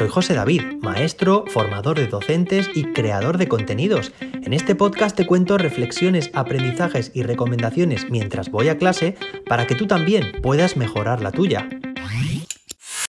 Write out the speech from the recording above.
Soy José David, maestro, formador de docentes y creador de contenidos. En este podcast te cuento reflexiones, aprendizajes y recomendaciones mientras voy a clase para que tú también puedas mejorar la tuya.